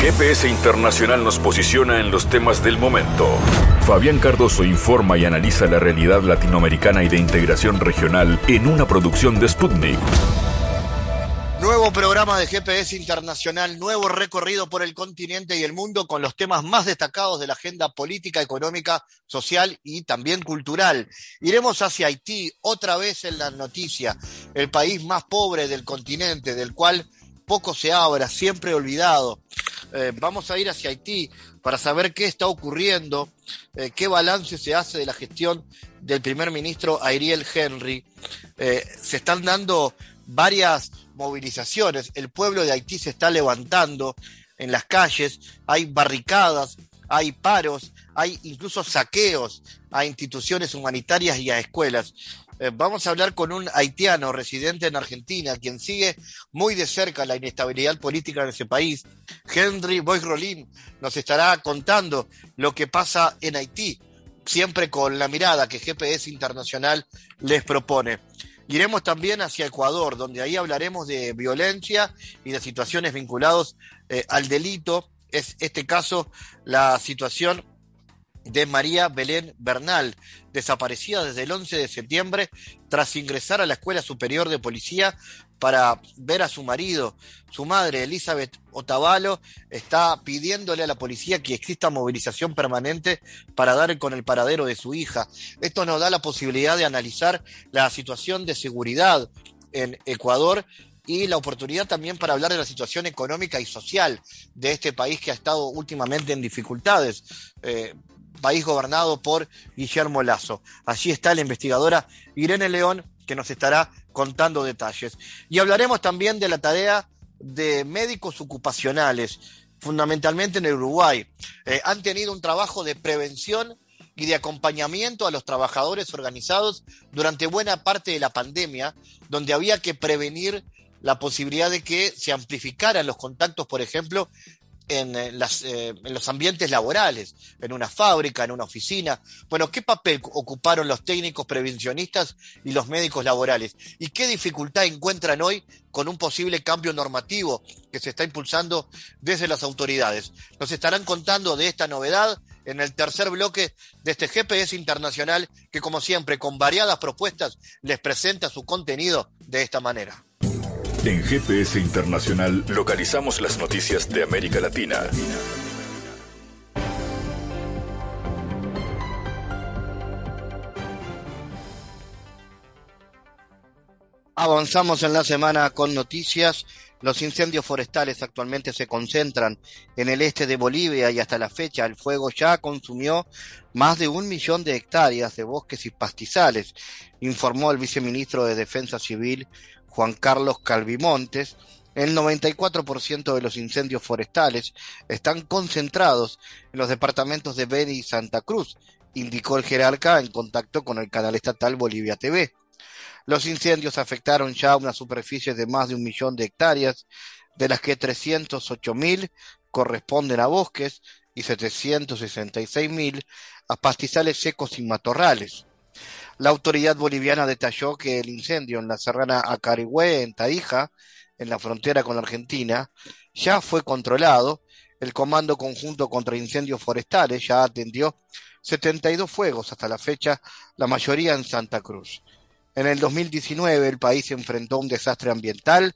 GPS Internacional nos posiciona en los temas del momento. Fabián Cardoso informa y analiza la realidad latinoamericana y de integración regional en una producción de Sputnik. Nuevo programa de GPS Internacional, nuevo recorrido por el continente y el mundo con los temas más destacados de la agenda política, económica, social y también cultural. Iremos hacia Haití, otra vez en la noticia, el país más pobre del continente, del cual poco se habla, siempre olvidado. Eh, vamos a ir hacia Haití para saber qué está ocurriendo, eh, qué balance se hace de la gestión del primer ministro Ariel Henry. Eh, se están dando varias movilizaciones, el pueblo de Haití se está levantando en las calles, hay barricadas, hay paros, hay incluso saqueos a instituciones humanitarias y a escuelas. Eh, vamos a hablar con un haitiano residente en Argentina, quien sigue muy de cerca la inestabilidad política en ese país. Henry Boy nos estará contando lo que pasa en Haití, siempre con la mirada que GPS Internacional les propone. Iremos también hacia Ecuador, donde ahí hablaremos de violencia y de situaciones vinculadas eh, al delito. Es este caso la situación de María Belén Bernal, desaparecida desde el 11 de septiembre tras ingresar a la Escuela Superior de Policía para ver a su marido. Su madre, Elizabeth Otavalo, está pidiéndole a la policía que exista movilización permanente para dar con el paradero de su hija. Esto nos da la posibilidad de analizar la situación de seguridad en Ecuador y la oportunidad también para hablar de la situación económica y social de este país que ha estado últimamente en dificultades. Eh, país gobernado por Guillermo Lazo. Allí está la investigadora Irene León, que nos estará contando detalles. Y hablaremos también de la tarea de médicos ocupacionales, fundamentalmente en el Uruguay. Eh, han tenido un trabajo de prevención y de acompañamiento a los trabajadores organizados durante buena parte de la pandemia, donde había que prevenir la posibilidad de que se amplificaran los contactos, por ejemplo, en, eh, eh, en los ambientes laborales, en una fábrica, en una oficina. Bueno, ¿qué papel ocuparon los técnicos prevencionistas y los médicos laborales? ¿Y qué dificultad encuentran hoy con un posible cambio normativo que se está impulsando desde las autoridades? Nos estarán contando de esta novedad en el tercer bloque de este GPS internacional que, como siempre, con variadas propuestas, les presenta su contenido de esta manera. En GPS Internacional localizamos las noticias de América Latina. Avanzamos en la semana con noticias. Los incendios forestales actualmente se concentran en el este de Bolivia y hasta la fecha el fuego ya consumió más de un millón de hectáreas de bosques y pastizales, informó el viceministro de Defensa Civil Juan Carlos Calvimontes, el 94% de los incendios forestales están concentrados en los departamentos de Beni y Santa Cruz, indicó el jerarca en contacto con el canal estatal Bolivia TV. Los incendios afectaron ya una superficie de más de un millón de hectáreas, de las que 308 mil corresponden a bosques y 766 mil a pastizales secos y matorrales. La autoridad boliviana detalló que el incendio en la serrana Acarigüe, en Tarija, en la frontera con Argentina, ya fue controlado. El Comando Conjunto contra Incendios Forestales ya atendió 72 fuegos hasta la fecha, la mayoría en Santa Cruz. En el 2019 el país enfrentó un desastre ambiental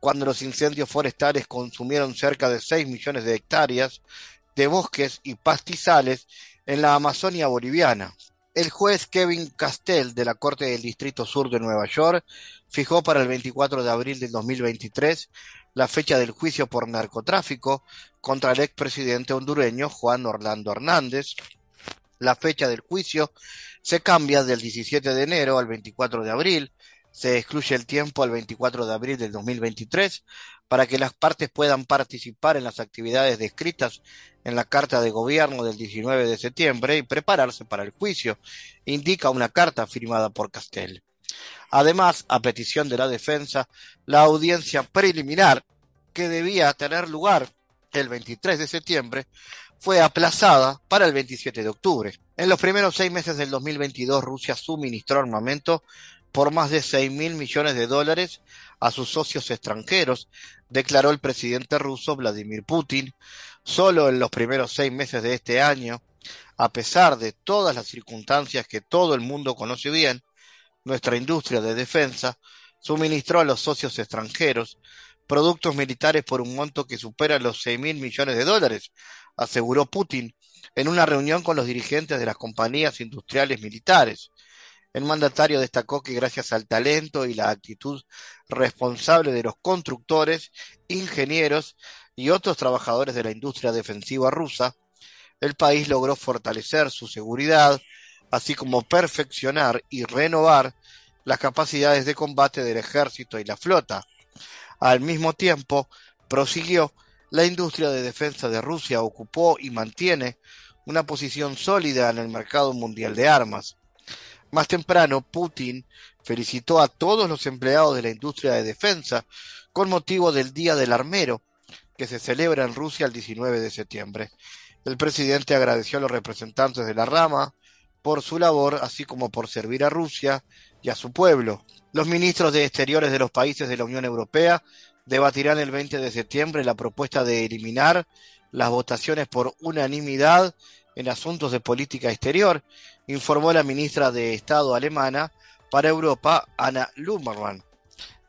cuando los incendios forestales consumieron cerca de 6 millones de hectáreas de bosques y pastizales en la Amazonia boliviana. El juez Kevin Castell de la Corte del Distrito Sur de Nueva York fijó para el 24 de abril del 2023 la fecha del juicio por narcotráfico contra el expresidente hondureño Juan Orlando Hernández. La fecha del juicio se cambia del 17 de enero al 24 de abril, se excluye el tiempo al 24 de abril del 2023 para que las partes puedan participar en las actividades descritas en la carta de gobierno del 19 de septiembre y prepararse para el juicio, indica una carta firmada por Castel. Además, a petición de la defensa, la audiencia preliminar que debía tener lugar el 23 de septiembre fue aplazada para el 27 de octubre. En los primeros seis meses del 2022, Rusia suministró armamento por más de 6 mil millones de dólares a sus socios extranjeros, declaró el presidente ruso Vladimir Putin. Solo en los primeros seis meses de este año, a pesar de todas las circunstancias que todo el mundo conoce bien, nuestra industria de defensa suministró a los socios extranjeros productos militares por un monto que supera los seis mil millones de dólares, aseguró Putin en una reunión con los dirigentes de las compañías industriales militares. El mandatario destacó que gracias al talento y la actitud responsable de los constructores, ingenieros y otros trabajadores de la industria defensiva rusa, el país logró fortalecer su seguridad, así como perfeccionar y renovar las capacidades de combate del ejército y la flota. Al mismo tiempo, prosiguió, la industria de defensa de Rusia ocupó y mantiene una posición sólida en el mercado mundial de armas. Más temprano, Putin felicitó a todos los empleados de la industria de defensa con motivo del Día del Armero, que se celebra en Rusia el 19 de septiembre. El presidente agradeció a los representantes de la rama por su labor, así como por servir a Rusia y a su pueblo. Los ministros de Exteriores de los países de la Unión Europea debatirán el 20 de septiembre la propuesta de eliminar las votaciones por unanimidad en asuntos de política exterior, informó la ministra de Estado alemana para Europa, Anna Lummermann.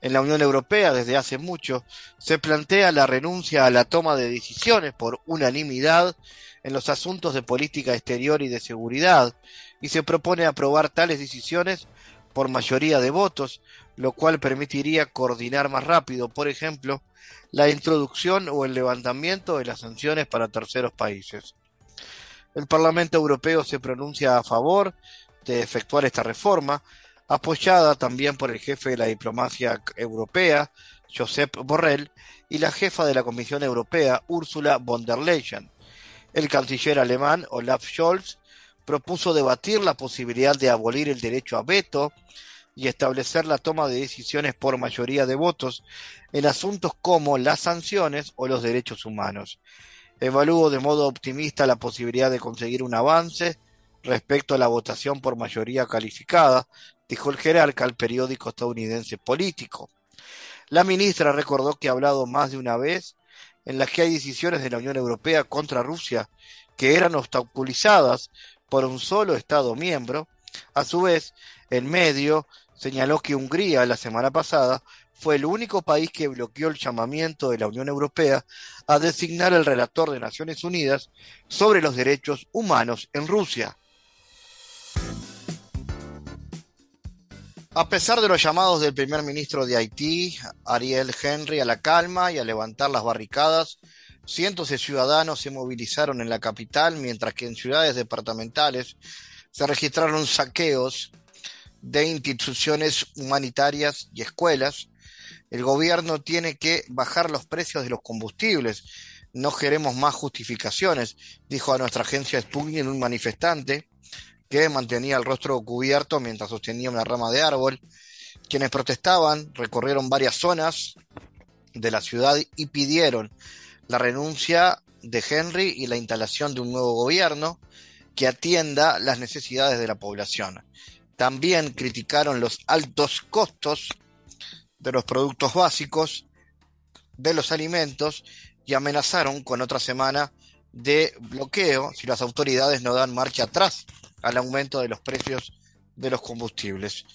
En la Unión Europea, desde hace mucho, se plantea la renuncia a la toma de decisiones por unanimidad en los asuntos de política exterior y de seguridad, y se propone aprobar tales decisiones por mayoría de votos, lo cual permitiría coordinar más rápido, por ejemplo, la introducción o el levantamiento de las sanciones para terceros países. El Parlamento Europeo se pronuncia a favor de efectuar esta reforma, apoyada también por el jefe de la diplomacia europea, Josep Borrell, y la jefa de la Comisión Europea, Ursula von der Leyen. El canciller alemán, Olaf Scholz, propuso debatir la posibilidad de abolir el derecho a veto y establecer la toma de decisiones por mayoría de votos en asuntos como las sanciones o los derechos humanos. Evalúo de modo optimista la posibilidad de conseguir un avance respecto a la votación por mayoría calificada, dijo el jerarca al periódico estadounidense Político. La ministra recordó que ha hablado más de una vez en las que hay decisiones de la Unión Europea contra Rusia que eran obstaculizadas por un solo Estado miembro. A su vez, en medio señaló que Hungría la semana pasada fue el único país que bloqueó el llamamiento de la Unión Europea a designar el relator de Naciones Unidas sobre los derechos humanos en Rusia. A pesar de los llamados del primer ministro de Haití, Ariel Henry, a la calma y a levantar las barricadas, cientos de ciudadanos se movilizaron en la capital, mientras que en ciudades departamentales se registraron saqueos de instituciones humanitarias y escuelas. El gobierno tiene que bajar los precios de los combustibles. No queremos más justificaciones, dijo a nuestra agencia Sputnik un manifestante que mantenía el rostro cubierto mientras sostenía una rama de árbol. Quienes protestaban recorrieron varias zonas de la ciudad y pidieron la renuncia de Henry y la instalación de un nuevo gobierno que atienda las necesidades de la población. También criticaron los altos costos de los productos básicos, de los alimentos y amenazaron con otra semana de bloqueo si las autoridades no dan marcha atrás al aumento de los precios de los combustibles.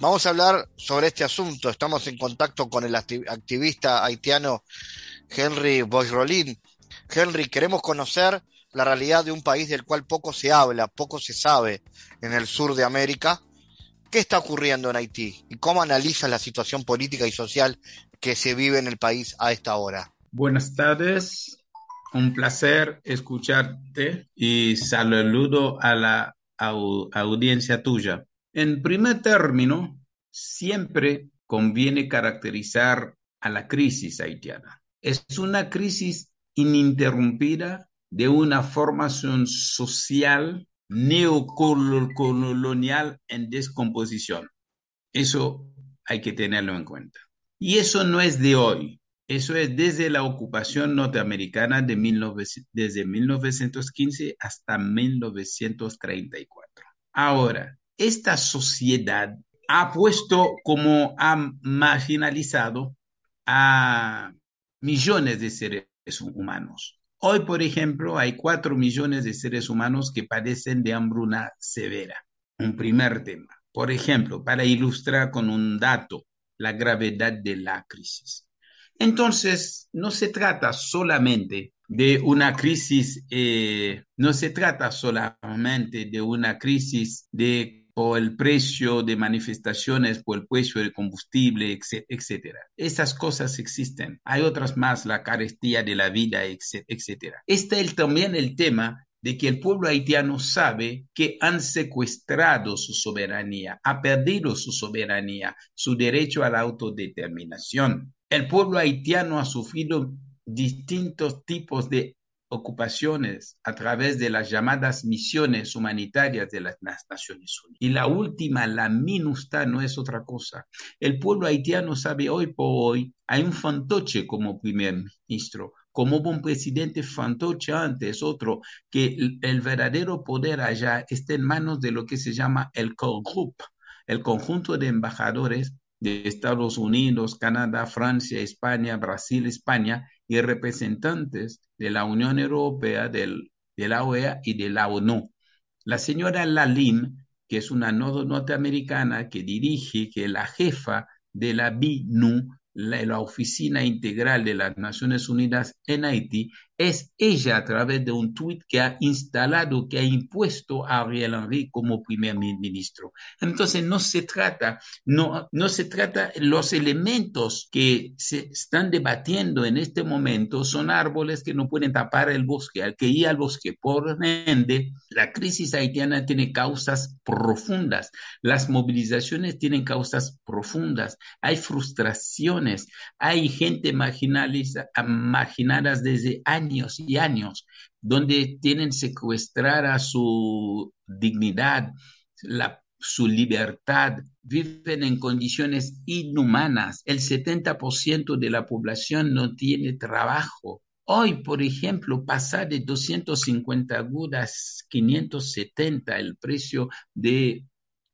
Vamos a hablar sobre este asunto. Estamos en contacto con el activista haitiano Henry Boisrolin. Henry, queremos conocer la realidad de un país del cual poco se habla, poco se sabe en el sur de América. ¿Qué está ocurriendo en Haití y cómo analiza la situación política y social que se vive en el país a esta hora? Buenas tardes, un placer escucharte y saludo a la audiencia tuya. En primer término, siempre conviene caracterizar a la crisis haitiana. Es una crisis ininterrumpida de una formación social neocolonial en descomposición. Eso hay que tenerlo en cuenta. Y eso no es de hoy, eso es desde la ocupación norteamericana de desde 1915 hasta 1934. Ahora, esta sociedad ha puesto como ha marginalizado a millones de seres humanos. Hoy, por ejemplo, hay cuatro millones de seres humanos que padecen de hambruna severa. Un primer tema. Por ejemplo, para ilustrar con un dato la gravedad de la crisis. Entonces, no se trata solamente de una crisis, eh, no se trata solamente de una crisis de por el precio de manifestaciones, por el precio del combustible, etcétera. Esas cosas existen. Hay otras más, la carestía de la vida, etcétera. Está el, también el tema de que el pueblo haitiano sabe que han secuestrado su soberanía, ha perdido su soberanía, su derecho a la autodeterminación. El pueblo haitiano ha sufrido distintos tipos de ocupaciones a través de las llamadas misiones humanitarias de las Naciones Unidas. Y la última, la MINUSTA, no es otra cosa. El pueblo haitiano sabe hoy por hoy, hay un fantoche como primer ministro, como un presidente fantoche antes, otro, que el, verdadero poder allá está en manos de lo que se llama el core group, el conjunto de embajadores de Estados Unidos, Canadá, Francia, España, Brasil, España y representantes de la Unión Europea, del, de la OEA y de la ONU. La señora Lalim, que es una norteamericana que dirige, que la jefa de la BINU, la, Oficina Integral de las Naciones Unidas en Haití, es ella a través de un tuit que ha instalado, que ha impuesto a Ariel Henry como primer ministro. Entonces no se trata, no, no se trata, los elementos que se están debatiendo en este momento son árboles que no pueden tapar el bosque, al que ir al bosque. Por ende, la crisis haitiana tiene causas profundas, las movilizaciones tienen causas profundas, hay frustraciones, hay gente marginada desde años años y años, donde tienen secuestrada su dignidad, su libertad, viven en condiciones inhumanas. El 70% de la población no tiene trabajo. Hoy, por ejemplo, pasa de 250 agudas, 570 el precio de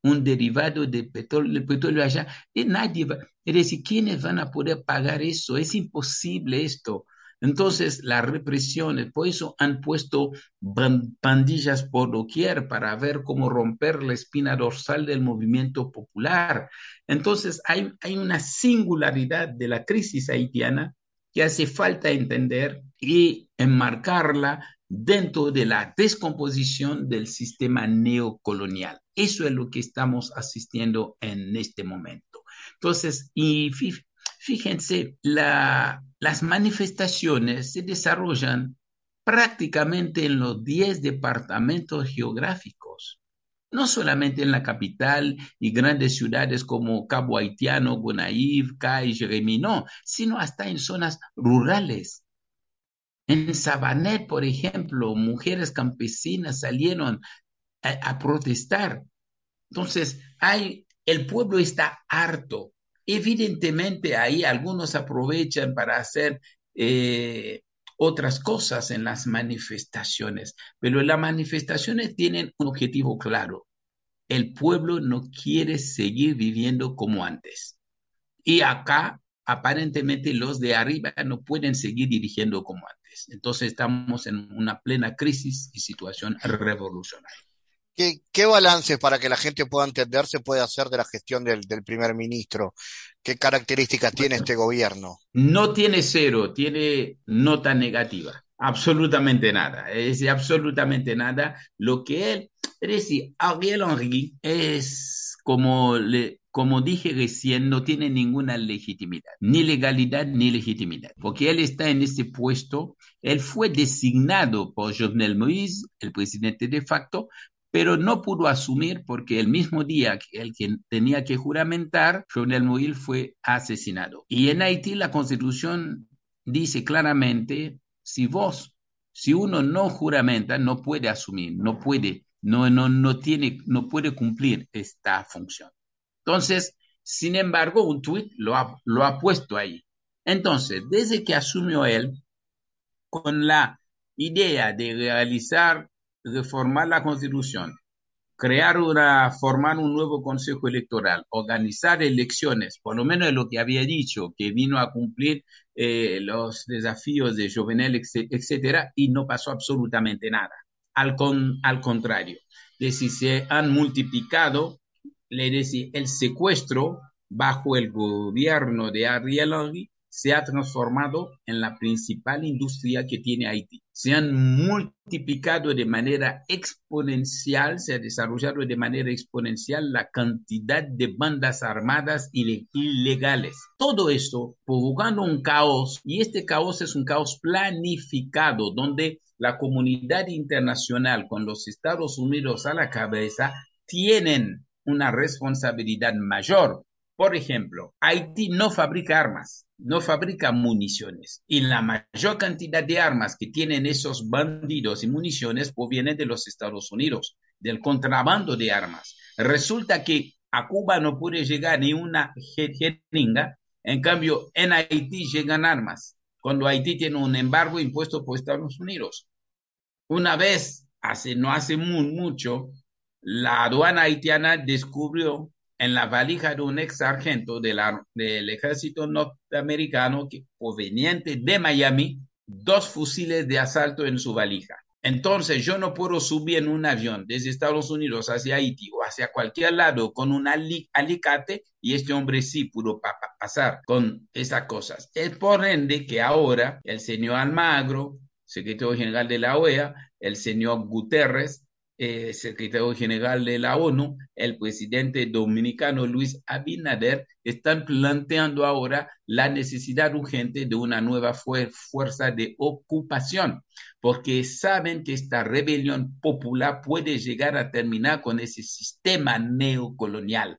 un derivado de petróleo, petróleo allá, y nadie va, es decir, ¿quiénes van a poder pagar eso? Es imposible esto. Entonces, las represiones, por eso han puesto pandillas por doquier para ver cómo romper la espina dorsal del movimiento popular. Entonces, hay, hay una singularidad de la crisis haitiana que hace falta entender y enmarcarla dentro de la descomposición del sistema neocolonial. Eso es lo que estamos asistiendo en este momento. Entonces, y Fíjense, las manifestaciones se desarrollan prácticamente en los 10 departamentos geográficos, no solamente en la capital y grandes ciudades como Cabo Haitiano, Gonaïve, Cay, Jeremy, no, sino hasta en zonas rurales. En Sabanet, por ejemplo, mujeres campesinas salieron a, a protestar. Entonces, hay, el pueblo está harto Evidentemente ahí algunos aprovechan para hacer eh, otras cosas en las manifestaciones, pero las manifestaciones tienen un objetivo claro. El pueblo no quiere seguir viviendo como antes. Y acá, aparentemente, los de arriba no pueden seguir dirigiendo como antes. Entonces estamos en una plena crisis y situación revolucionaria. ¿Qué, balance para que la gente pueda entender se puede hacer de la gestión del, primer ministro? ¿Qué características tiene este gobierno? No tiene cero, tiene nota negativa. Absolutamente nada. Es absolutamente nada. Lo que él, es decir, Ariel Henry es como le, como dije recién, no tiene ninguna legitimidad, ni legalidad ni legitimidad, porque él está en ese puesto, él fue designado por Jovenel Moïse, el presidente de facto, pero no pudo asumir porque el mismo día que el que tenía que juramentar, Jovenel Moïse fue asesinado. Y en Haití la constitución dice claramente, si vos, si uno no juramenta, no puede asumir, no puede, no, no, no tiene, no puede cumplir esta función. Entonces, sin embargo, un tuit lo ha, lo ha puesto ahí. Entonces, desde que asumió él, con la idea de realizar reformar la constitución, crear una, formar un nuevo consejo electoral, organizar elecciones, por lo menos lo que había dicho, que vino a cumplir eh, los desafíos de Jovenel, etcétera, y no pasó absolutamente nada. Al, con, al contrario, de si se han multiplicado, le decía, el secuestro bajo el gobierno de Ariel Henry se ha transformado en la principal industria que tiene Haití. Se han multiplicado de manera exponencial, se ha desarrollado de manera exponencial la cantidad de bandas armadas ilegales. Todo esto provocando un caos y este caos es un caos planificado donde la comunidad internacional con los Estados Unidos a la cabeza tienen una responsabilidad mayor por ejemplo, Haití no fabrica armas, no fabrica municiones. Y la mayor cantidad de armas que tienen esos bandidos y municiones provienen de los Estados Unidos, del contrabando de armas. Resulta que a Cuba no puede llegar ni una jeringa, en cambio en Haití llegan armas, cuando Haití tiene un embargo impuesto por Estados Unidos. Una vez, hace, no hace mucho, la aduana haitiana descubrió en la valija de un ex sargento del ejército norteamericano que, proveniente de Miami, dos fusiles de asalto en su valija. Entonces yo no puedo subir en un avión desde Estados Unidos hacia Haití o hacia cualquier lado con un alicate y este hombre sí pudo pasar con esas cosas. Es por ende que ahora el señor Almagro, secretario general de la OEA, el señor Guterres, eh, secretario general de la ONU, el presidente dominicano Luis Abinader, están planteando ahora la necesidad urgente de una nueva fuerza de ocupación, porque saben que esta rebelión popular puede llegar a terminar con ese sistema neocolonial.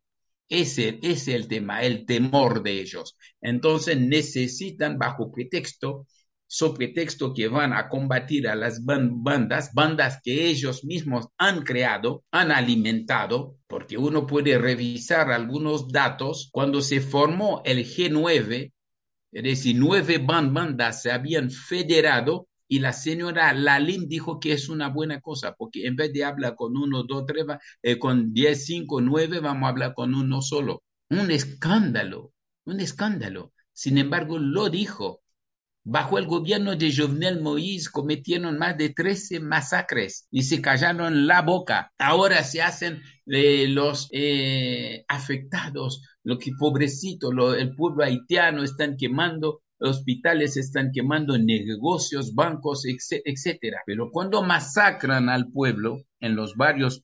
Ese, ese es el tema, el temor de ellos. Entonces necesitan, bajo pretexto, sobre pretexto que van a combatir a las bandas, bandas que ellos mismos han creado, han alimentado, porque uno puede revisar algunos datos, cuando se formó el G9, es decir, nueve bandas se habían federado y la señora Lalim dijo que es una buena cosa, porque en vez de hablar con uno, dos, tres, eh, con diez, cinco, nueve, vamos a hablar con uno solo. Un escándalo, un escándalo. Sin embargo, lo dijo Bajo el gobierno de Jovenel Moïse cometieron más de 13 masacres y se callaron la boca. Ahora se hacen eh, los eh, afectados, lo que pobrecito, el pueblo haitiano están quemando hospitales están quemando negocios, bancos, etcétera. Pero cuando masacran al pueblo en los barrios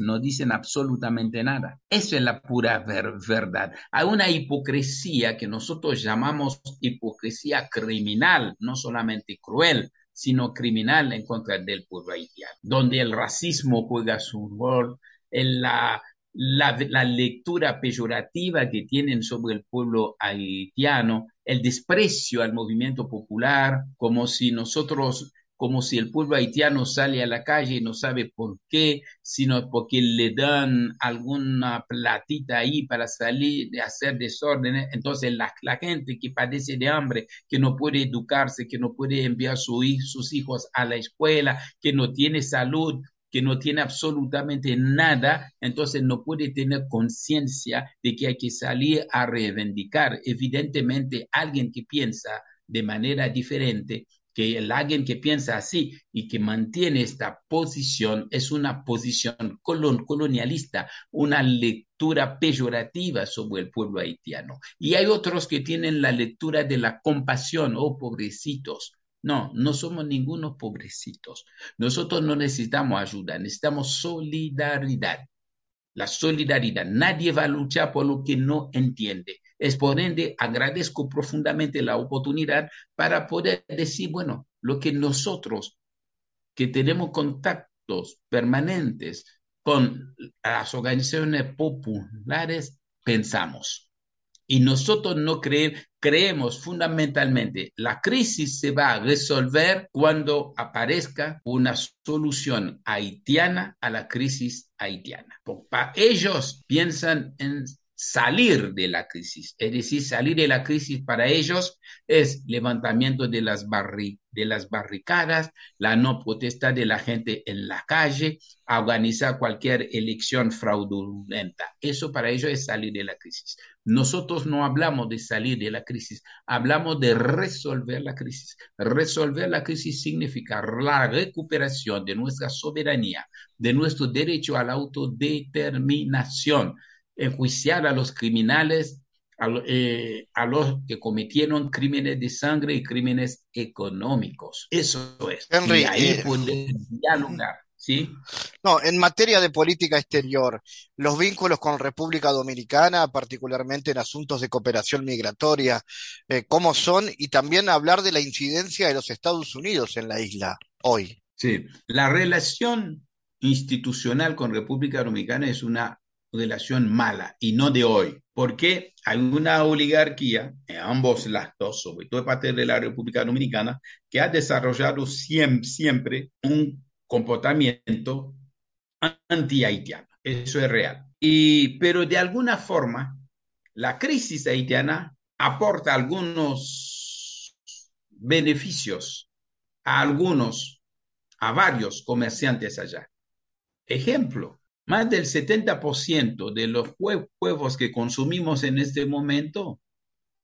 no dicen absolutamente nada. Eso es la pura verdad. Hay una hipocresía que nosotros llamamos hipocresía criminal, no solamente cruel, sino criminal en contra del pueblo haitiano, donde el racismo juega su rol, en la, lectura peyorativa que tienen sobre el pueblo haitiano, el desprecio al movimiento popular, como si nosotros como si el pueblo haitiano sale a la calle y no sabe por qué, sino porque le dan alguna platita ahí para salir de hacer desórdenes. Entonces la, gente que padece de hambre, que no puede educarse, que no puede enviar sus hijos a la escuela, que no tiene salud, que no tiene absolutamente nada, entonces no puede tener conciencia de que hay que salir a reivindicar. Evidentemente, alguien que piensa de manera diferente que el alguien que piensa así y que mantiene esta posición es una posición colonialista, una lectura peyorativa sobre el pueblo haitiano. Y hay otros que tienen la lectura de la compasión, oh pobrecitos. No, no somos ningunos pobrecitos. Nosotros no necesitamos ayuda, necesitamos solidaridad. La solidaridad. Nadie va a luchar por lo que no entiende. Es por ende, agradezco profundamente la oportunidad para poder decir, bueno, lo que nosotros que tenemos contactos permanentes con las organizaciones populares pensamos. Y nosotros no creemos fundamentalmente, la crisis se va a resolver cuando aparezca una solución haitiana a la crisis haitiana. Ellos piensan en salir de la crisis. Es decir, salir de la crisis para ellos es levantamiento de las, de las barricadas, la no protesta de la gente en la calle, organizar cualquier elección fraudulenta. Eso para ellos es salir de la crisis. Nosotros no hablamos de salir de la crisis, hablamos de resolver la crisis. Resolver la crisis significa la recuperación de nuestra soberanía, de nuestro derecho a la autodeterminación enjuiciar a los criminales, eh, a, los que cometieron crímenes de sangre y crímenes económicos. Eso es. y ahí eh, dialogar. ¿Sí? No, en materia de política exterior, los vínculos con República Dominicana, particularmente en asuntos de cooperación migratoria, eh, ¿cómo son? Y también hablar de la incidencia de los Estados Unidos en la isla hoy. Sí, la relación institucional con República Dominicana es una relación mala y no de hoy, porque hay una oligarquía en ambos lados, sobre todo parte de la República Dominicana, que ha desarrollado siempre, siempre un comportamiento anti-haitiano. Eso es real. Y, pero de alguna forma, la crisis haitiana aporta algunos beneficios a algunos, a varios comerciantes allá. Ejemplo, más del 70% de los huevos que consumimos en este momento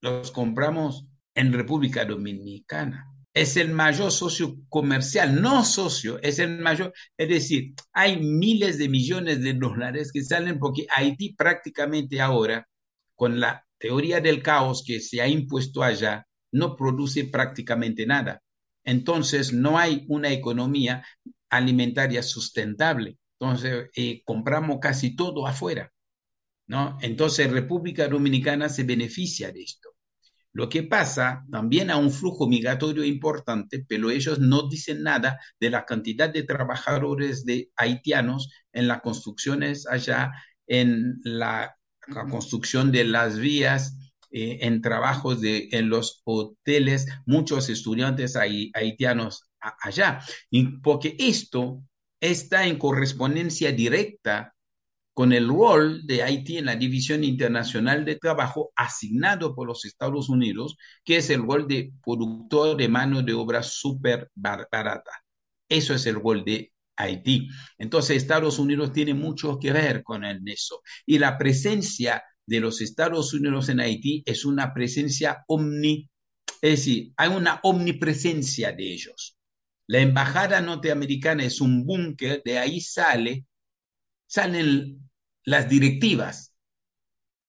los compramos en República Dominicana. Es el mayor socio comercial, no socio, es el mayor. Es decir, hay miles de millones de dólares que salen porque Haití prácticamente ahora, con la teoría del caos que se ha impuesto allá, no produce prácticamente nada. Entonces, no hay una economía alimentaria sustentable. Entonces, eh, compramos casi todo afuera, ¿no? Entonces, República Dominicana se beneficia de esto. Lo que pasa, también a un flujo migratorio importante, pero ellos no dicen nada de la cantidad de trabajadores de haitianos en las construcciones allá, en la, construcción de las vías, eh, en trabajos de, en los hoteles, muchos estudiantes haitianos allá. Y porque esto está en correspondencia directa con el rol de Haití en la División Internacional de Trabajo asignado por los Estados Unidos, que es el rol de productor de mano de obra súper barata. Eso es el rol de Haití. Entonces, Estados Unidos tiene mucho que ver con eso. Y la presencia de los Estados Unidos en Haití es una presencia omni, es hay una omnipresencia de ellos. La embajada norteamericana es un búnker, de ahí sale, salen las directivas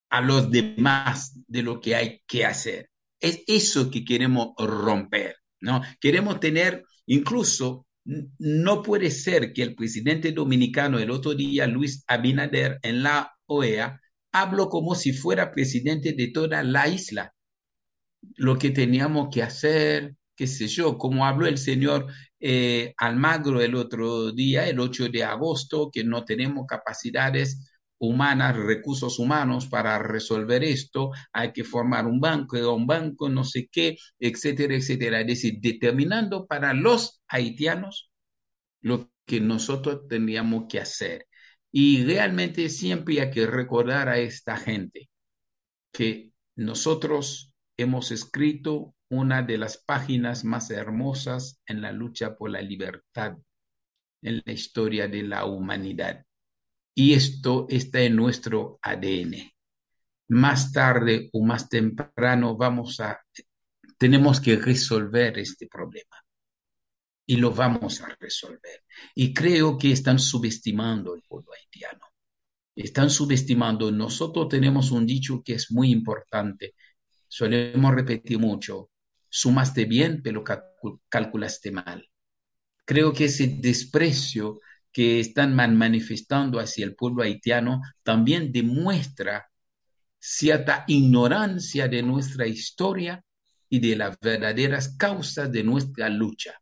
a los demás de lo que hay que hacer. Es eso que queremos romper, ¿no? Queremos tener, incluso, no puede ser que el presidente dominicano el otro día, Luis Abinader, en la OEA, habló como si fuera presidente de toda la isla. Lo que teníamos que hacer, qué sé yo, como habló el señor eh, Almagro el otro día, el 8 de agosto, que no tenemos capacidades humanas, recursos humanos para resolver esto, hay que formar un banco, un banco, no sé qué, etcétera, etcétera. Es decir, determinando para los haitianos lo que nosotros teníamos que hacer. Y realmente siempre hay que recordar a esta gente que nosotros hemos escrito una de las páginas más hermosas en la lucha por la libertad en la historia de la humanidad. Y esto está en nuestro ADN. Más tarde o más temprano vamos a, tenemos que resolver este problema. Y lo vamos a resolver. Y creo que están subestimando el pueblo haitiano. Están subestimando. Nosotros tenemos un dicho que es muy importante. Solemos repetir mucho sumaste bien, pero calculaste mal. Creo que ese desprecio que están manifestando hacia el pueblo haitiano también demuestra cierta ignorancia de nuestra historia y de las verdaderas causas de nuestra lucha.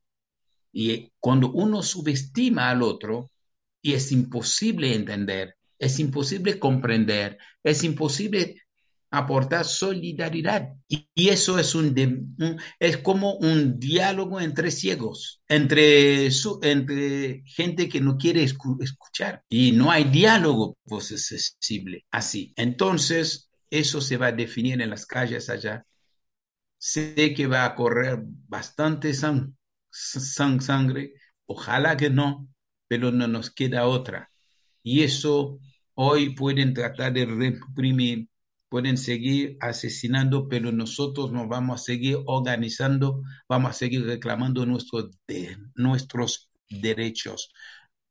Y cuando uno subestima al otro, y es imposible entender, es imposible comprender, es imposible aportar solidaridad. Y, eso es, un, es como un diálogo entre ciegos, entre, su, entre gente que no quiere escuchar. Y no hay diálogo accesible así. Entonces, eso se va a definir en las calles allá. Sé que va a correr bastante sangre, ojalá que no, pero no nos queda otra. Y eso hoy pueden tratar de reprimir pueden seguir asesinando, pero nosotros nos vamos a seguir organizando, vamos a seguir reclamando nuestros, nuestros derechos.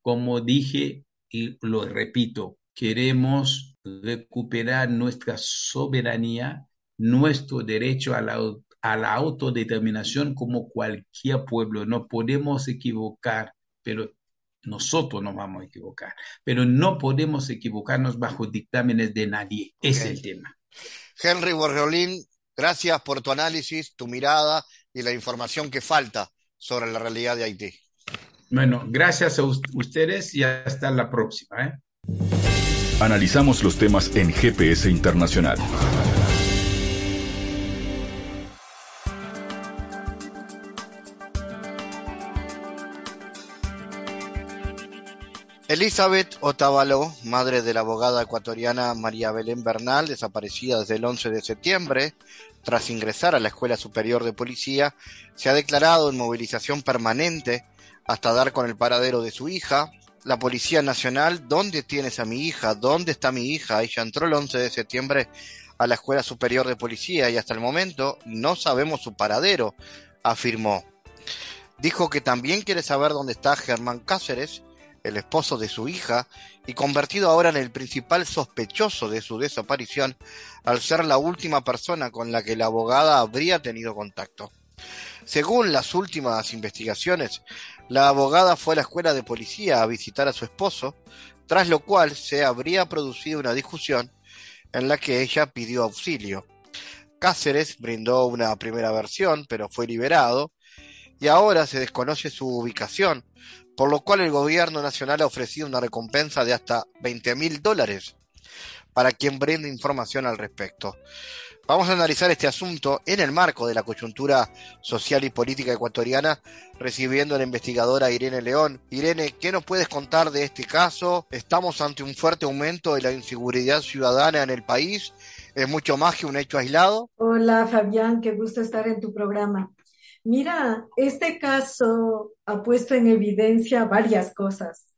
Como dije y lo repito, queremos recuperar nuestra soberanía, nuestro derecho a la, a la autodeterminación como cualquier pueblo. No podemos equivocar, pero nosotros nos vamos a equivocar, pero no podemos equivocarnos bajo dictámenes de nadie. Es el tema. Henry Borreolín, gracias por tu análisis, tu mirada y la información que falta sobre la realidad de Haití. Bueno, gracias a ustedes y hasta la próxima. ¿eh? Analizamos los temas en GPS Internacional. Elizabeth Otavalo, madre de la abogada ecuatoriana María Belén Bernal, desaparecida desde el 11 de septiembre, tras ingresar a la Escuela Superior de Policía, se ha declarado en movilización permanente hasta dar con el paradero de su hija. La Policía Nacional, ¿dónde tienes a mi hija? ¿Dónde está mi hija? Ella entró el 11 de septiembre a la Escuela Superior de Policía y hasta el momento no sabemos su paradero, afirmó. Dijo que también quiere saber dónde está Germán Cáceres, el esposo de su hija, y convertido ahora en el principal sospechoso de su desaparición, al ser la última persona con la que la abogada habría tenido contacto. Según las últimas investigaciones, la abogada fue a la escuela de policía a visitar a su esposo, tras lo cual se habría producido una discusión en la que ella pidió auxilio. Cáceres brindó una primera versión, pero fue liberado, y ahora se desconoce su ubicación, por lo cual el gobierno nacional ha ofrecido una recompensa de hasta 20 mil dólares para quien brinde información al respecto. Vamos a analizar este asunto en el marco de la coyuntura social y política ecuatoriana, recibiendo a la investigadora Irene León. Irene, ¿qué nos puedes contar de este caso? ¿Estamos ante un fuerte aumento de la inseguridad ciudadana en el país? ¿Es mucho más que un hecho aislado? Hola Fabián, qué gusto estar en tu programa. Mira, este caso ha puesto en evidencia varias cosas.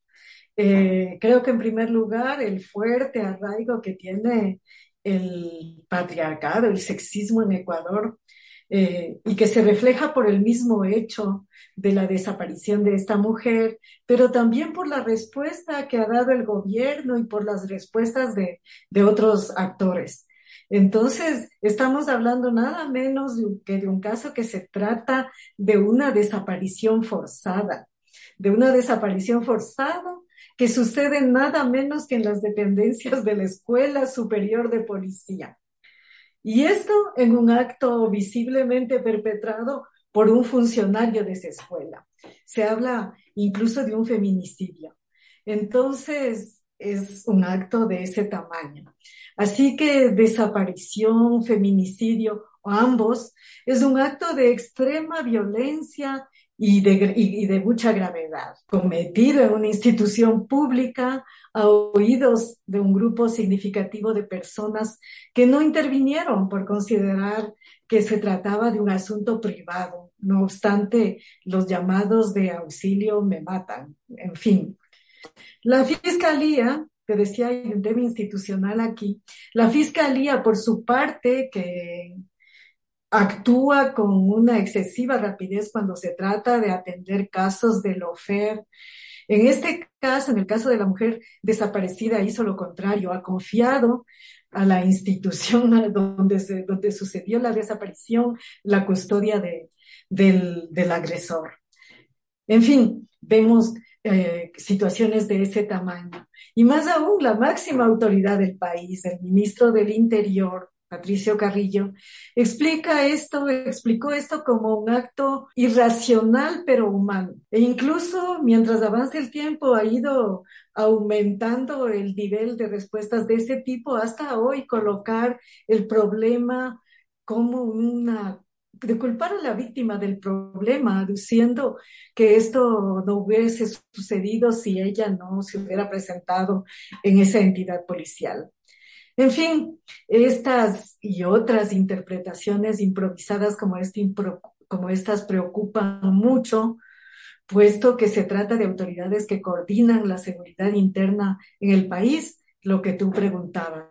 Eh, creo que en primer lugar el fuerte arraigo que tiene el patriarcado, el sexismo en Ecuador, eh, y que se refleja por el mismo hecho de la desaparición de esta mujer, pero también por la respuesta que ha dado el gobierno y por las respuestas de, de otros actores. Entonces, estamos hablando nada menos que de un caso que se trata de una desaparición forzada, de una desaparición forzada que sucede nada menos que en las dependencias de la Escuela Superior de Policía. Y esto en un acto visiblemente perpetrado por un funcionario de esa escuela. Se habla incluso de un feminicidio. Entonces, es un acto de ese tamaño. Así que desaparición, feminicidio o ambos es un acto de extrema violencia y de, mucha gravedad, cometido en una institución pública a oídos de un grupo significativo de personas que no intervinieron por considerar que se trataba de un asunto privado. No obstante, los llamados de auxilio me matan. En fin, la Fiscalía te decía, hay un tema institucional aquí. La Fiscalía, por su parte, que actúa con una excesiva rapidez cuando se trata de atender casos de lofer. En este caso, en el caso de la mujer desaparecida, hizo lo contrario, ha confiado a la institución donde, donde sucedió la desaparición, la custodia de, del, del agresor. En fin, vemos eh, situaciones de ese tamaño. Y más aún, la máxima autoridad del país, el ministro del Interior, Patricio Carrillo, explica esto, explicó esto como un acto irracional pero humano. E incluso mientras avanza el tiempo ha ido aumentando el nivel de respuestas de ese tipo hasta hoy colocar el problema como una de culpar a la víctima del problema, diciendo que esto no hubiese sucedido si ella no se hubiera presentado en esa entidad policial. En fin, estas y otras interpretaciones improvisadas como, este como estas preocupan mucho, puesto que se trata de autoridades que coordinan la seguridad interna en el país, lo que tú preguntabas,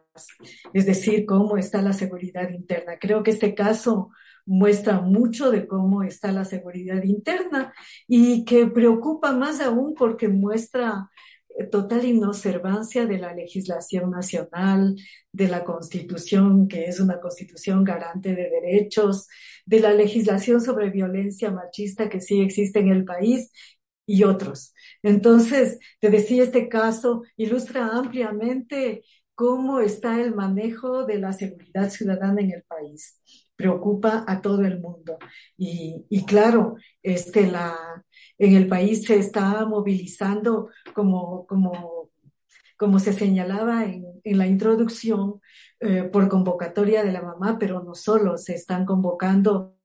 es decir, cómo está la seguridad interna. Creo que este caso muestra mucho de cómo está la seguridad interna y que preocupa más aún porque muestra total inobservancia de la legislación nacional, de la constitución, que es una constitución garante de derechos, de la legislación sobre violencia machista que sí existe en el país y otros. Entonces, te decía, este caso ilustra ampliamente cómo está el manejo de la seguridad ciudadana en el país. Preocupa a todo el mundo. Y, y claro, este, la, en el país se está movilizando como, como, como se señalaba en, en la introducción, eh, por convocatoria de la mamá, pero no solo, se están convocando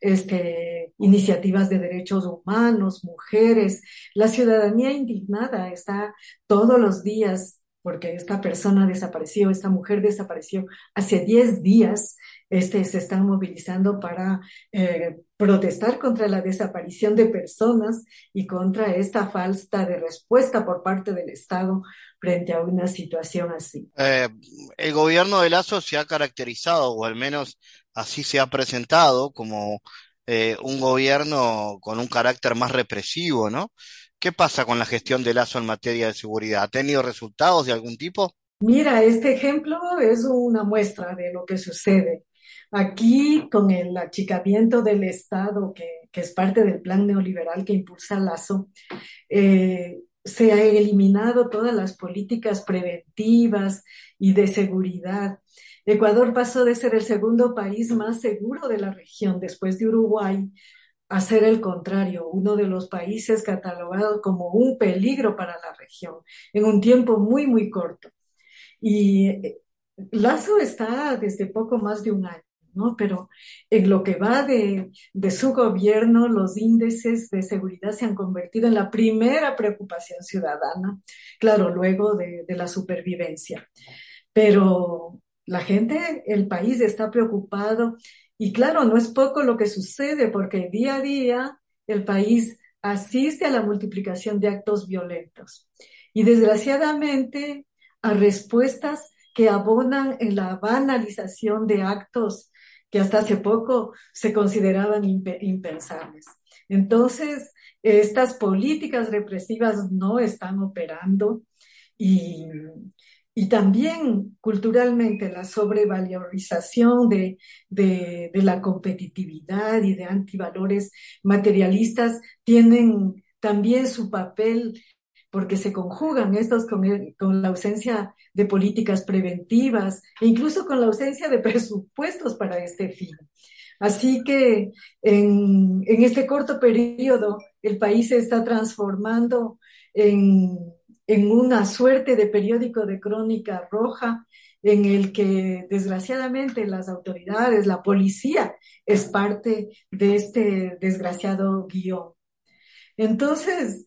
este, iniciativas de derechos humanos, mujeres. La ciudadanía indignada está todos los días porque esta persona desapareció, esta mujer desapareció hace 10 días este, se están movilizando para eh, protestar contra la desaparición de personas y contra esta falta de respuesta por parte del Estado frente a una situación así. Eh, el gobierno de Lazo se ha caracterizado, o al menos así se ha presentado, como eh, un gobierno con un carácter más represivo, ¿no? ¿Qué pasa con la gestión de Lazo en materia de seguridad? ¿Ha tenido resultados de algún tipo? Mira, este ejemplo es una muestra de lo que sucede. Aquí, con el achicamiento del Estado, que, es parte del plan neoliberal que impulsa Lazo, eh, se han eliminado todas las políticas preventivas y de seguridad. Ecuador pasó de ser el segundo país más seguro de la región después de Uruguay a ser el contrario, uno de los países catalogados como un peligro para la región en un tiempo muy, muy corto. Y eh, Lazo está desde poco más de un año. ¿No? Pero en lo que va de, su gobierno, los índices de seguridad se han convertido en la primera preocupación ciudadana, claro, luego de, de la supervivencia. Pero la gente, el país está preocupado y claro, no es poco lo que sucede porque día a día el país asiste a la multiplicación de actos violentos y desgraciadamente a respuestas que abonan en la banalización de actos que hasta hace poco se consideraban impensables. Entonces, estas políticas represivas no están operando y, también culturalmente la sobrevalorización de, la competitividad y de antivalores materialistas tienen también su papel porque se conjugan estos con, con, la ausencia de políticas preventivas e incluso con la ausencia de presupuestos para este fin. Así que en, en este corto periodo el país se está transformando en, en una suerte de periódico de crónica roja en el que desgraciadamente las autoridades, la policía es parte de este desgraciado guion. Entonces,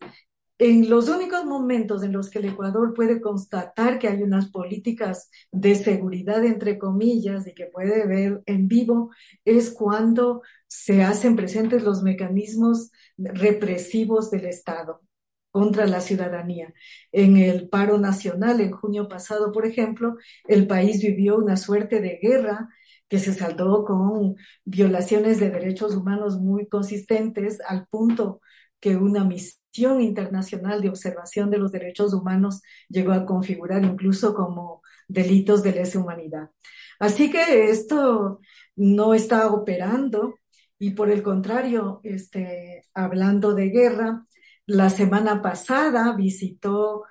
en los únicos momentos en los que el Ecuador puede constatar que hay unas políticas de seguridad, entre comillas, y que puede ver en vivo, es cuando se hacen presentes los mecanismos represivos del Estado contra la ciudadanía. En el paro nacional, en junio pasado, por ejemplo, el país vivió una suerte de guerra que se saldó con violaciones de derechos humanos muy consistentes al punto que una misión Internacional de Observación de los Derechos Humanos llegó a configurar incluso como delitos de lesa humanidad. Así que esto no está operando y por el contrario, este, hablando de guerra, la semana pasada visitó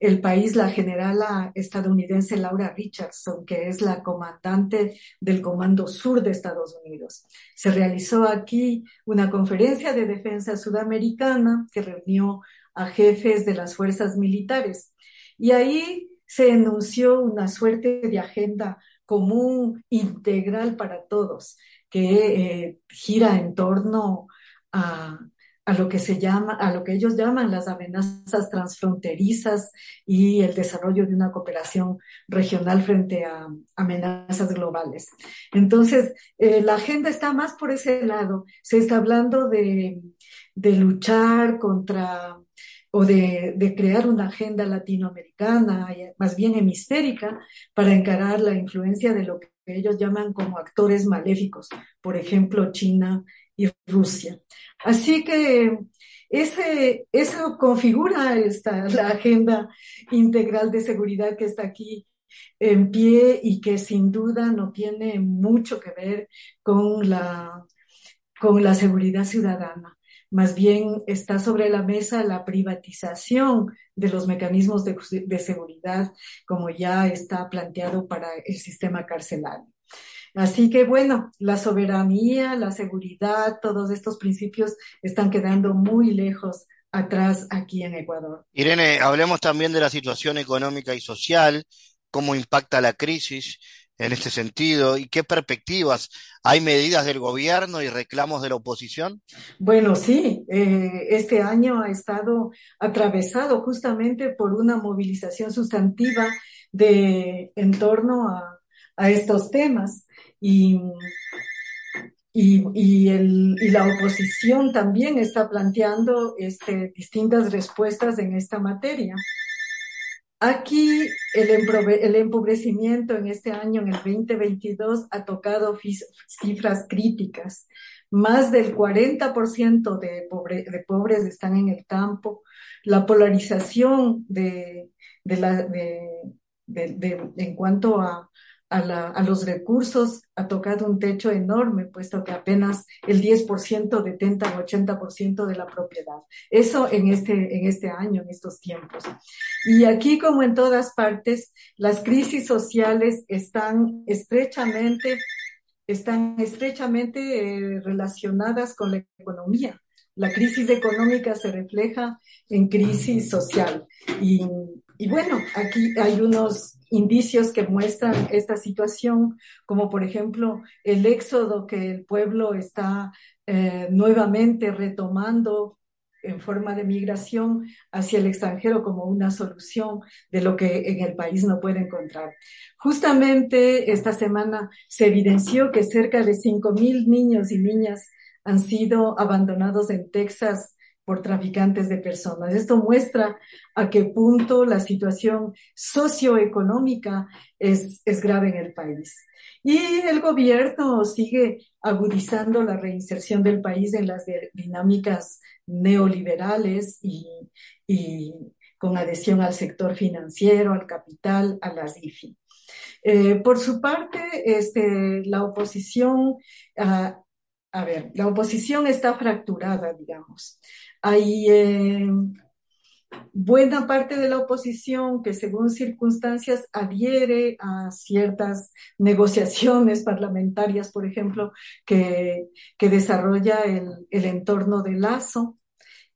el país la generala estadounidense Laura Richardson, que es la comandante del Comando Sur de Estados Unidos. Se realizó aquí una conferencia de defensa sudamericana que reunió a jefes de las fuerzas militares y ahí se enunció una suerte de agenda común, integral para todos, que eh, gira en torno a, a lo que se llama, a lo que ellos llaman las amenazas transfronterizas y el desarrollo de una cooperación regional frente a amenazas globales. Entonces, eh, la agenda está más por ese lado. Se está hablando de, de luchar contra o de, de, crear una agenda latinoamericana, más bien hemisférica, para encarar la influencia de lo que ellos llaman como actores maléficos, por ejemplo, China y Rusia. Así que ese, eso configura esta, la agenda integral de seguridad que está aquí en pie y que sin duda no tiene mucho que ver con la, con la seguridad ciudadana. Más bien está sobre la mesa la privatización de los mecanismos de, de seguridad, como ya está planteado para el sistema carcelario. Así que bueno, la soberanía, la seguridad, todos estos principios están quedando muy lejos atrás aquí en Ecuador. Irene, hablemos también de la situación económica y social, cómo impacta la crisis en este sentido y qué perspectivas. ¿Hay medidas del gobierno y reclamos de la oposición? Bueno, sí, eh, este año ha estado atravesado justamente por una movilización sustantiva de en torno a, a estos temas y, y, el, y, la oposición también está planteando este, distintas respuestas en esta materia. Aquí el, el, empobrecimiento en este año, en el 2022, ha tocado cifras críticas. Más del 40% de, pobre, de pobres están en el campo. La polarización de, de la, de, en cuanto a, a, los recursos ha tocado un techo enorme, puesto que apenas el 10% detenta el 80% de la propiedad. Eso en este, en este año, en estos tiempos. Y aquí, como en todas partes, las crisis sociales están estrechamente, están estrechamente eh, relacionadas con la economía. La crisis económica se refleja en crisis social. Y, y bueno, aquí hay unos indicios que muestran esta situación, como por ejemplo el éxodo que el pueblo está eh, nuevamente retomando en forma de migración hacia el extranjero como una solución de lo que en el país no puede encontrar. Justamente esta semana se evidenció que cerca de 5.000 niños y niñas han sido abandonados en Texas por traficantes de personas. Esto muestra a qué punto la situación socioeconómica es, es grave en el país. Y el gobierno sigue agudizando la reinserción del país en las dinámicas neoliberales y, y con adhesión al sector financiero, al capital, a las IFI. Eh, por su parte, este, la oposición, uh, a ver, la oposición está fracturada, digamos. Hay eh, buena parte de la oposición que según circunstancias adhiere a ciertas negociaciones parlamentarias, por ejemplo, que, que desarrolla el, el, entorno de Lazo.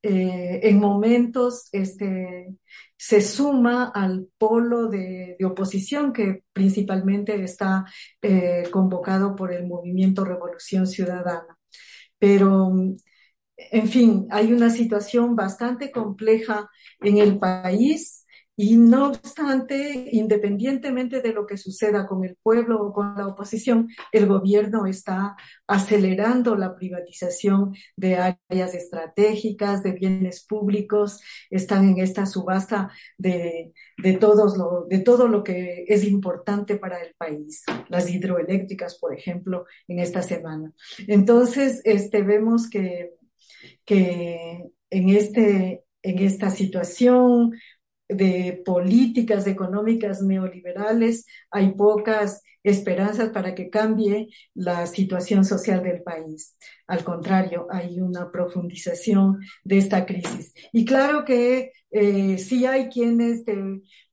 Eh, en momentos este, se suma al polo de, oposición que principalmente está eh, convocado por el movimiento Revolución Ciudadana. Pero en fin, hay una situación bastante compleja en el país y no obstante, independientemente de lo que suceda con el pueblo o con la oposición, el gobierno está acelerando la privatización de áreas estratégicas, de bienes públicos, están en esta subasta de, de, todos lo, de todo lo que es importante para el país, las hidroeléctricas, por ejemplo, en esta semana. Entonces, este, vemos que que en, este, en esta situación de políticas económicas neoliberales hay pocas esperanzas para que cambie la situación social del país. Al contrario, hay una profundización de esta crisis. Y claro que Eh, sí hay quienes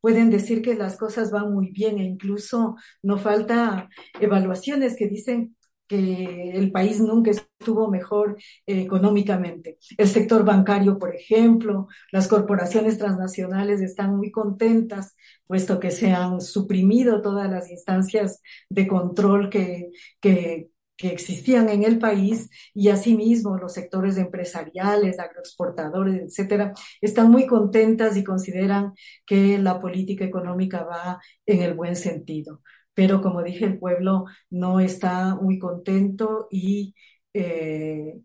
pueden decir que las cosas van muy bien e incluso no falta evaluaciones que dicen que el país nunca estuvo mejor eh, económicamente. El sector bancario, por ejemplo, las corporaciones transnacionales están muy contentas, puesto que se han suprimido todas las instancias de control que, que, que existían en el país y asimismo los sectores empresariales, agroexportadores, etcétera, están muy contentas y consideran que la política económica va en el buen sentido. Pero como dije, el pueblo no está muy contento y eh,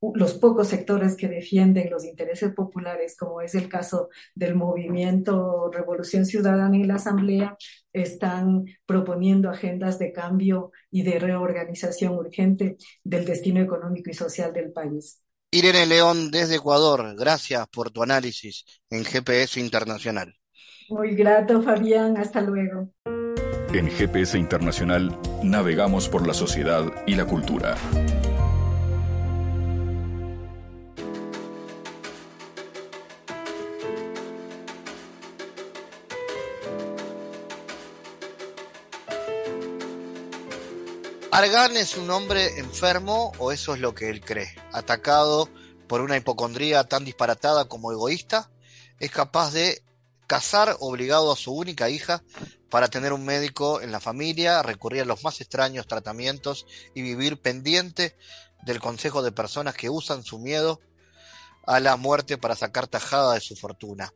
los pocos sectores que defienden los intereses populares, como es el caso del movimiento Revolución Ciudadana y la Asamblea, están proponiendo agendas de cambio y de reorganización urgente del destino económico y social del país. Irene León desde Ecuador, gracias por tu análisis en GPS Internacional. Muy grato, Fabián. Hasta luego. En GPS Internacional navegamos por la sociedad y la cultura. Argan es un hombre enfermo, o eso es lo que él cree, atacado por una hipocondría tan disparatada como egoísta, es capaz de casar obligado a su única hija para tener un médico en la familia, recurrir a los más extraños tratamientos y vivir pendiente del consejo de personas que usan su miedo a la muerte para sacar tajada de su fortuna.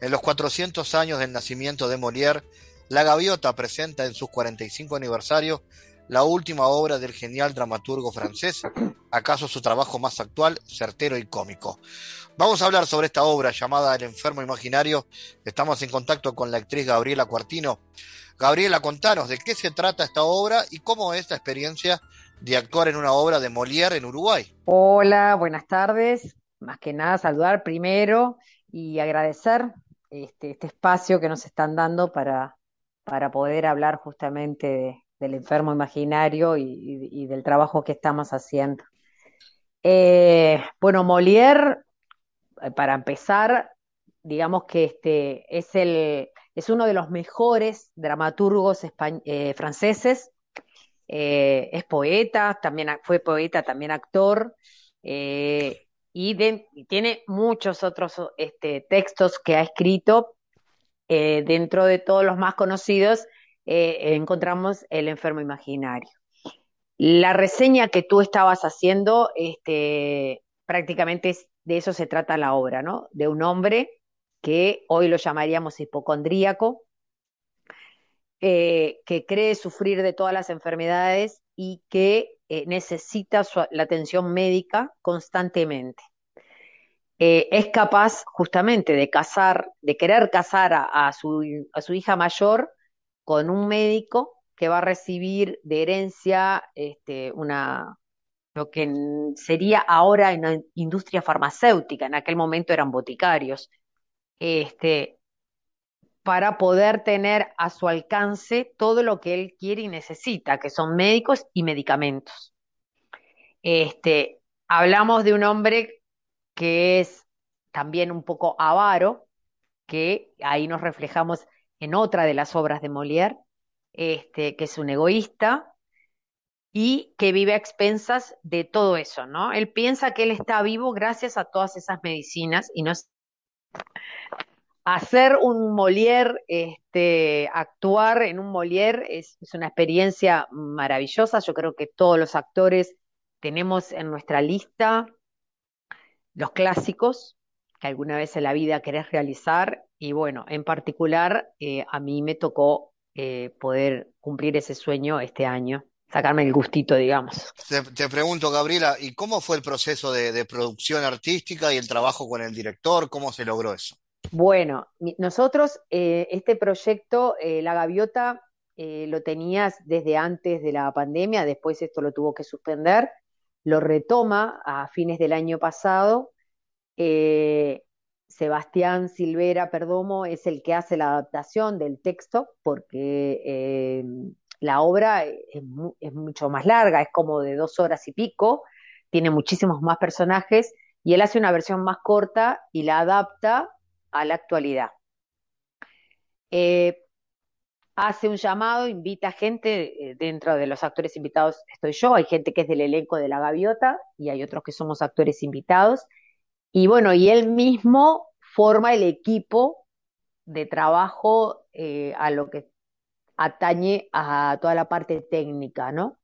En los 400 años del nacimiento de Molière, La Gaviota presenta en sus 45 aniversarios la última obra del genial dramaturgo francés, acaso su trabajo más actual, certero y cómico. Vamos a hablar sobre esta obra llamada El enfermo imaginario. Estamos en contacto con la actriz Gabriela Cuartino. Gabriela, contanos de qué se trata esta obra y cómo es la experiencia de actuar en una obra de Molière en Uruguay. Hola, buenas tardes. Más que nada saludar primero y agradecer este, este espacio que nos están dando para, para poder hablar justamente de, del enfermo imaginario y, del trabajo que estamos haciendo. Eh, bueno, Molière, eh, para empezar, digamos que este es, el, es uno de los mejores dramaturgos eh, franceses. es poeta, también fue poeta, también actor, y, tiene muchos otros este, textos que ha escrito. dentro de todos los más conocidos eh, encontramos el enfermo imaginario. La reseña que tú estabas haciendo, este, prácticamente de eso se trata la obra, ¿no? De un hombre que hoy lo llamaríamos hipocondríaco, eh, que cree sufrir de todas las enfermedades y que eh, necesita la atención médica constantemente. es capaz justamente de casar, de querer casar a, su, a su hija mayor con un médico que va a recibir de herencia este, una, lo que sería ahora en la industria farmacéutica, en aquel momento eran boticarios, este, para poder tener a su alcance todo lo que él quiere y necesita, que son médicos y medicamentos. Este, hablamos de un hombre que es también un poco avaro, que ahí nos reflejamos en otra de las obras de Molière, este, que es un egoísta y que vive a expensas de todo eso, ¿no? Él piensa que él está vivo gracias a todas esas medicinas y no hacer un Molière, este, actuar en un Molière es, es, una experiencia maravillosa. Yo creo que todos los actores tenemos en nuestra lista los clásicos que alguna vez en la vida querés realizar y bueno, en particular, eh, a mí me tocó eh, poder cumplir ese sueño este año, sacarme el gustito, digamos. Te, pregunto, Gabriela, ¿y cómo fue el proceso de, producción artística y el trabajo con el director? ¿Cómo se logró eso? Bueno, nosotros eh, este proyecto, La Gaviota, lo tenías desde antes de la pandemia, después esto lo tuvo que suspender, lo retoma a fines del año pasado. Sebastián Silvera Perdomo es el que hace la adaptación del texto porque eh, la obra es, mucho más larga, es como de dos horas y pico, tiene muchísimos más personajes y él hace una versión más corta y la adapta a la actualidad. Eh, hace un llamado, invita gente, eh, dentro de los actores invitados estoy yo, hay gente que es del elenco de La Gaviota y hay otros que somos actores invitados. Y bueno, y él mismo forma el equipo de trabajo eh, a lo que atañe a toda la parte técnica, ¿no?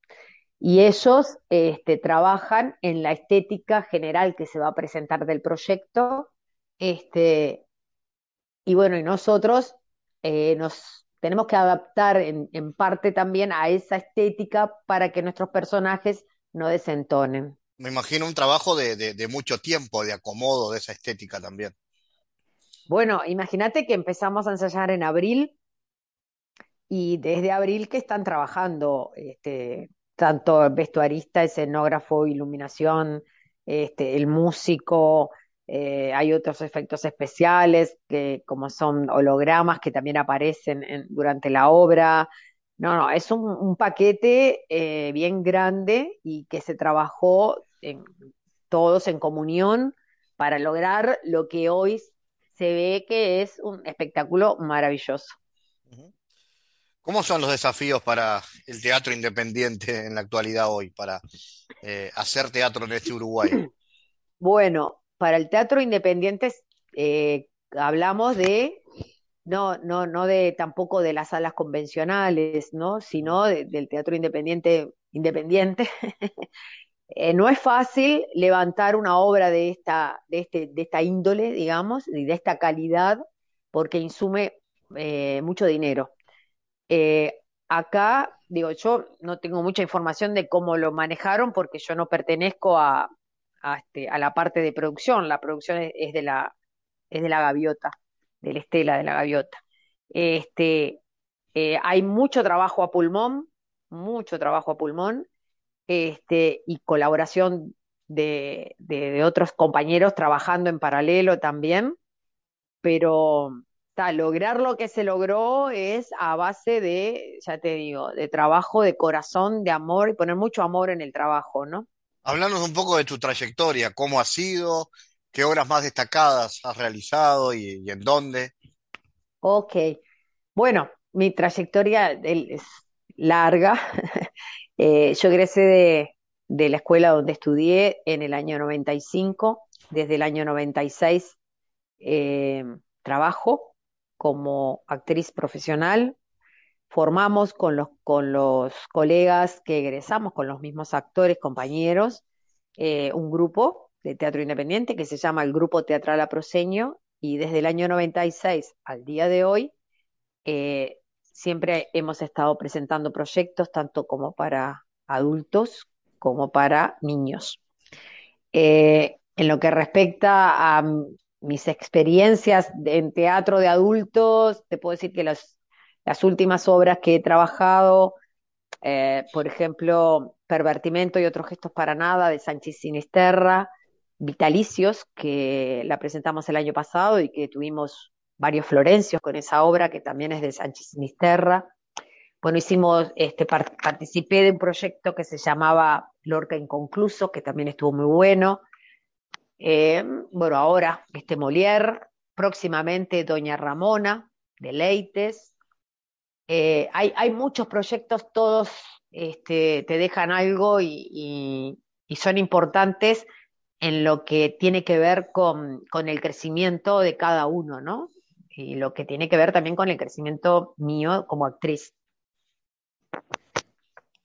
Y ellos este, trabajan en la estética general que se va a presentar del proyecto. Este, y bueno, y nosotros eh, nos tenemos que adaptar en, parte también a esa estética para que nuestros personajes no desentonen. Me imagino un trabajo de, mucho tiempo, de acomodo de esa estética también. Bueno, imagínate que empezamos a ensayar en abril y desde abril que están trabajando este, tanto vestuarista, escenógrafo, iluminación, este, el músico, eh, hay otros efectos especiales que como son hologramas que también aparecen durante la obra. No, no, es un, paquete eh, bien grande y que se trabajó en, todos en comunión para lograr lo que hoy se ve que es un espectáculo maravilloso. ¿Cómo son los desafíos para el teatro independiente en la actualidad hoy, para eh, hacer teatro en este Uruguay? Bueno, para el teatro independiente eh, hablamos de no, no, no de tampoco de las salas convencionales, ¿no? sino del teatro independiente independiente. Eh, no es fácil levantar una obra de esta, de este, de esta índole, digamos, y de esta calidad, porque insume eh, mucho dinero. acá, digo, yo no tengo mucha información de cómo lo manejaron, porque yo no pertenezco a, este, a, la parte de producción. La producción es, de la es de la gaviota, de la estela de la gaviota. Este, eh, hay mucho trabajo a pulmón, mucho trabajo a pulmón, este, y colaboración de, de, otros compañeros trabajando en paralelo también, pero lograr lo que se logró es a base de, ya te digo, de trabajo, de corazón, de amor y poner mucho amor en el trabajo, ¿no? Hablanos un poco de tu trayectoria, cómo ha sido, qué obras más destacadas has realizado y, en dónde. Ok, bueno, mi trayectoria es larga. Eh, yo egresé de, la escuela donde estudié en el año 95. Desde el año 96 eh, trabajo como actriz profesional formamos con los, con los colegas que egresamos, con los mismos actores, compañeros, eh, un grupo de teatro independiente que se llama el Grupo Teatral Aproseño y desde el año 96 al día de hoy siempre hemos estado presentando proyectos tanto como para adultos como para niños. Eh, en lo que respecta a mis experiencias en teatro de adultos, te puedo decir que las últimas obras que he trabajado, eh, por ejemplo, Pervertimento y otros gestos para nada de Sánchez Sinisterra, Vitalicios, que la presentamos el año pasado y que tuvimos varios florencios con esa obra que también es de Sánchez Sinisterra. Bueno, hicimos, este, participé de un proyecto que se llamaba Lorca Inconcluso, que también estuvo muy bueno. Eh, bueno, ahora este Molière, próximamente Doña Ramona, Deleites, eh, hay, hay, muchos proyectos, todos este, te dejan algo y, son importantes en lo que tiene que ver con, el crecimiento de cada uno, ¿no? Y lo que tiene que ver también con el crecimiento mío como actriz.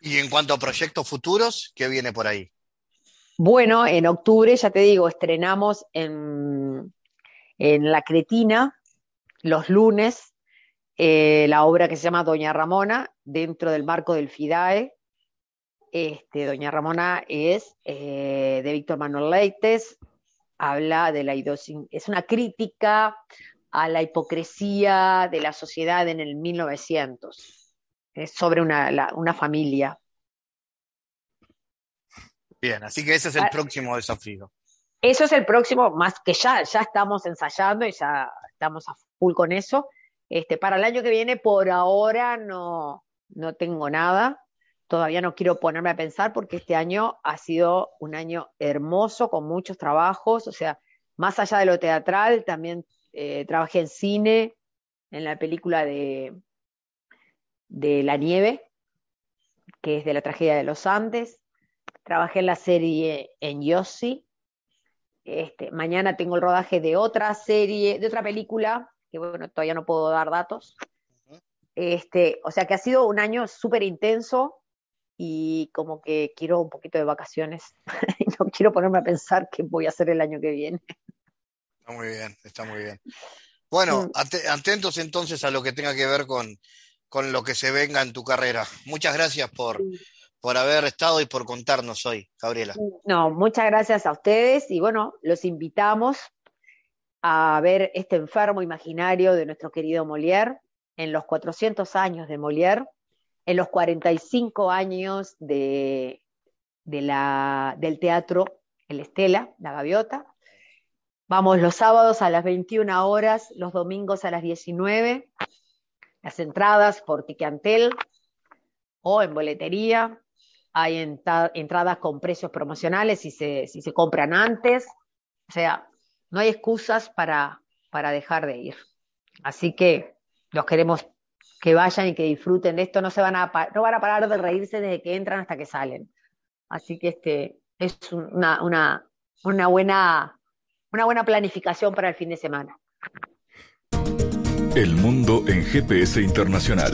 Y en cuanto a proyectos futuros, ¿qué viene por ahí? Bueno, en octubre, ya te digo, estrenamos en, en La Cretina los lunes eh, la obra que se llama Doña Ramona, dentro del marco del FIDAE. Este, Doña Ramona es eh, de Víctor Manuel Leites, habla de la es una crítica a la hipocresía de la sociedad en el 1900. Es sobre una, una familia. Bien, así que ese es el ah, próximo desafío. Eso es el próximo, más que ya, ya estamos ensayando y ya estamos a full con eso. Este, para el año que viene, por ahora no, no tengo nada. todavía no quiero ponerme a pensar porque este año ha sido un año hermoso con muchos trabajos, o sea, más allá de lo teatral, también eh, trabajé en cine, en la película de, de La Nieve, que es de la tragedia de los Andes, trabajé en la serie en Yossi, este, mañana tengo el rodaje de otra serie, de otra película, que bueno, todavía no puedo dar datos. Este, o sea que ha sido un año súper intenso y como que quiero un poquito de vacaciones. no quiero ponerme a pensar qué voy a hacer el año que viene. Está muy bien, está muy bien. Bueno, mm. atentos entonces a lo que tenga que ver con, con lo que se venga en tu carrera. Muchas gracias por, por haber estado y por contarnos hoy, Gabriela. No, muchas gracias a ustedes y bueno, los invitamos a ver este enfermo imaginario de nuestro querido Molière en los 400 años de Molière, en los 45 años de, de la, del teatro El Estela, La Gaviota. Vamos los sábados a las 21 horas, los domingos a las 19. Las entradas por Ticantel o en boletería hay entradas con precios promocionales si se, si se compran antes. O sea, no hay excusas para, para dejar de ir. Así que los queremos que vayan y que disfruten de esto. No, se van a, no van a parar de reírse desde que entran hasta que salen. Así que este es una, una, una, buena, una buena planificación para el fin de semana. El mundo en GPS internacional.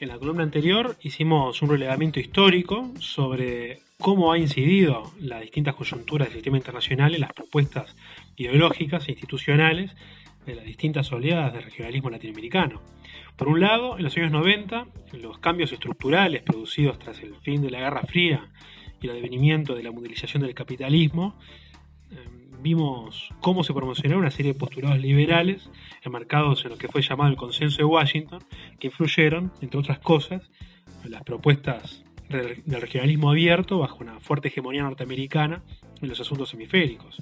En la columna anterior hicimos un relevamiento histórico sobre cómo ha incidido las distintas coyunturas del sistema internacional en las propuestas ideológicas e institucionales de las distintas oleadas del regionalismo latinoamericano. Por un lado, en los años 90, los cambios estructurales producidos tras el fin de la Guerra Fría y el advenimiento de la mundialización del capitalismo vimos cómo se promocionaron una serie de postulados liberales enmarcados en lo que fue llamado el consenso de Washington, que influyeron, entre otras cosas, en las propuestas del regionalismo abierto bajo una fuerte hegemonía norteamericana en los asuntos hemisféricos.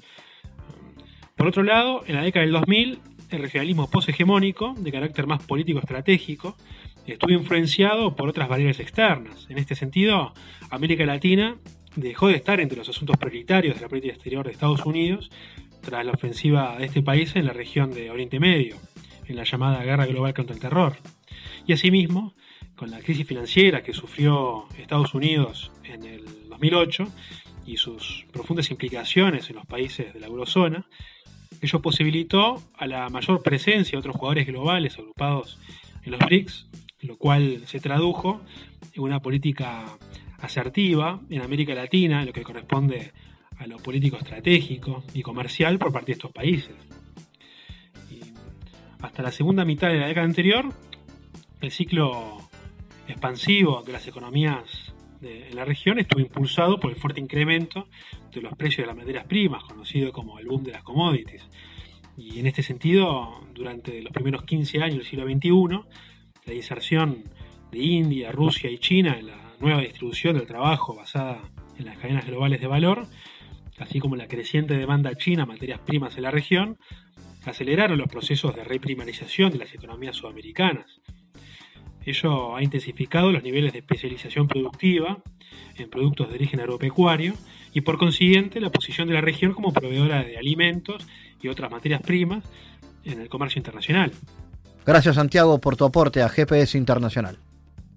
Por otro lado, en la década del 2000, el regionalismo poshegemónico, de carácter más político-estratégico, estuvo influenciado por otras variables externas. En este sentido, América Latina dejó de estar entre los asuntos prioritarios de la política exterior de Estados Unidos tras la ofensiva de este país en la región de Oriente Medio, en la llamada Guerra Global contra el Terror. Y asimismo, con la crisis financiera que sufrió Estados Unidos en el 2008 y sus profundas implicaciones en los países de la eurozona, ello posibilitó a la mayor presencia de otros jugadores globales agrupados en los BRICS, lo cual se tradujo en una política asertiva en América Latina, en lo que corresponde a lo político estratégico y comercial por parte de estos países. hasta la segunda mitad de la década anterior, el ciclo expansivo de las economías de, en la región estuvo impulsado por el fuerte incremento de los precios de las materias primas, conocido como el boom de las commodities. Y en este sentido, durante los primeros 15 años del siglo XXI, la inserción de India, Rusia y China en la nueva distribución del trabajo basada en las cadenas globales de valor, así como la creciente demanda china a materias primas en la región, aceleraron los procesos de reprimarización de las economías sudamericanas. Ello ha intensificado los niveles de especialización productiva en productos de origen agropecuario y por consiguiente la posición de la región como proveedora de alimentos y otras materias primas en el comercio internacional. Gracias Santiago por tu aporte a GPS Internacional.